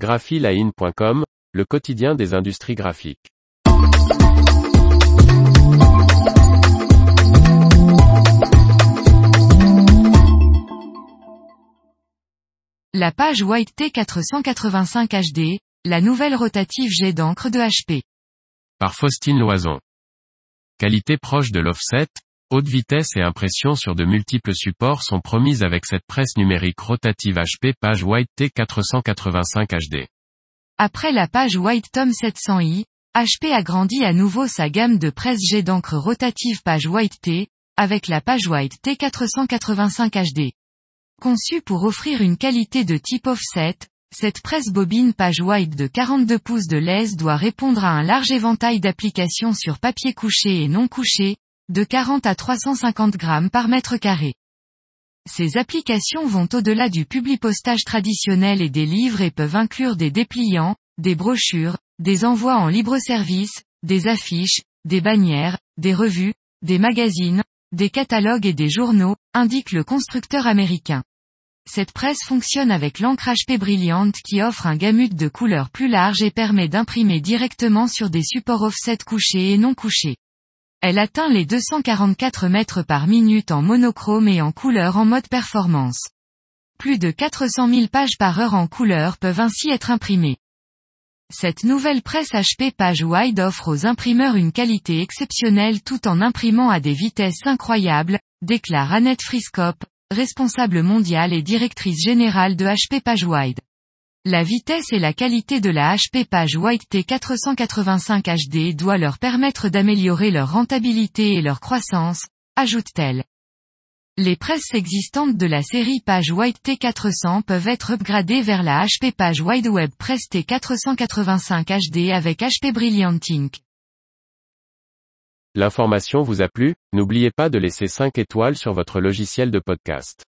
graphiline.com, le quotidien des industries graphiques. La page White T485 HD, la nouvelle rotative jet d'encre de HP. Par Faustine Loison. Qualité proche de l'offset, haute vitesse et impression sur de multiples supports sont promises avec cette presse numérique rotative HP page White T485 HD. Après la page White Tom 700i, HP agrandit à nouveau sa gamme de presse jet d'encre rotative page White T, avec la page White T485 HD. Conçue pour offrir une qualité de type offset, cette presse bobine page White de 42 pouces de lèse doit répondre à un large éventail d'applications sur papier couché et non couché, de 40 à 350 grammes par mètre carré. Ces applications vont au-delà du publipostage traditionnel et des livres et peuvent inclure des dépliants, des brochures, des envois en libre service, des affiches, des bannières, des revues, des magazines, des catalogues et des journaux, indique le constructeur américain. Cette presse fonctionne avec l'encre HP brillante qui offre un gamut de couleurs plus large et permet d'imprimer directement sur des supports offset couchés et non couchés. Elle atteint les 244 mètres par minute en monochrome et en couleur en mode performance. Plus de 400 000 pages par heure en couleur peuvent ainsi être imprimées. Cette nouvelle presse HP Page Wide offre aux imprimeurs une qualité exceptionnelle tout en imprimant à des vitesses incroyables, déclare Annette Friscop, responsable mondiale et directrice générale de HP PageWide. La vitesse et la qualité de la HP PageWide T485 HD doit leur permettre d'améliorer leur rentabilité et leur croissance, ajoute-t-elle. Les presses existantes de la série PageWide T400 peuvent être upgradées vers la HP PageWide Web Press T485 HD avec HP Brilliant Ink. L'information vous a plu, n'oubliez pas de laisser 5 étoiles sur votre logiciel de podcast.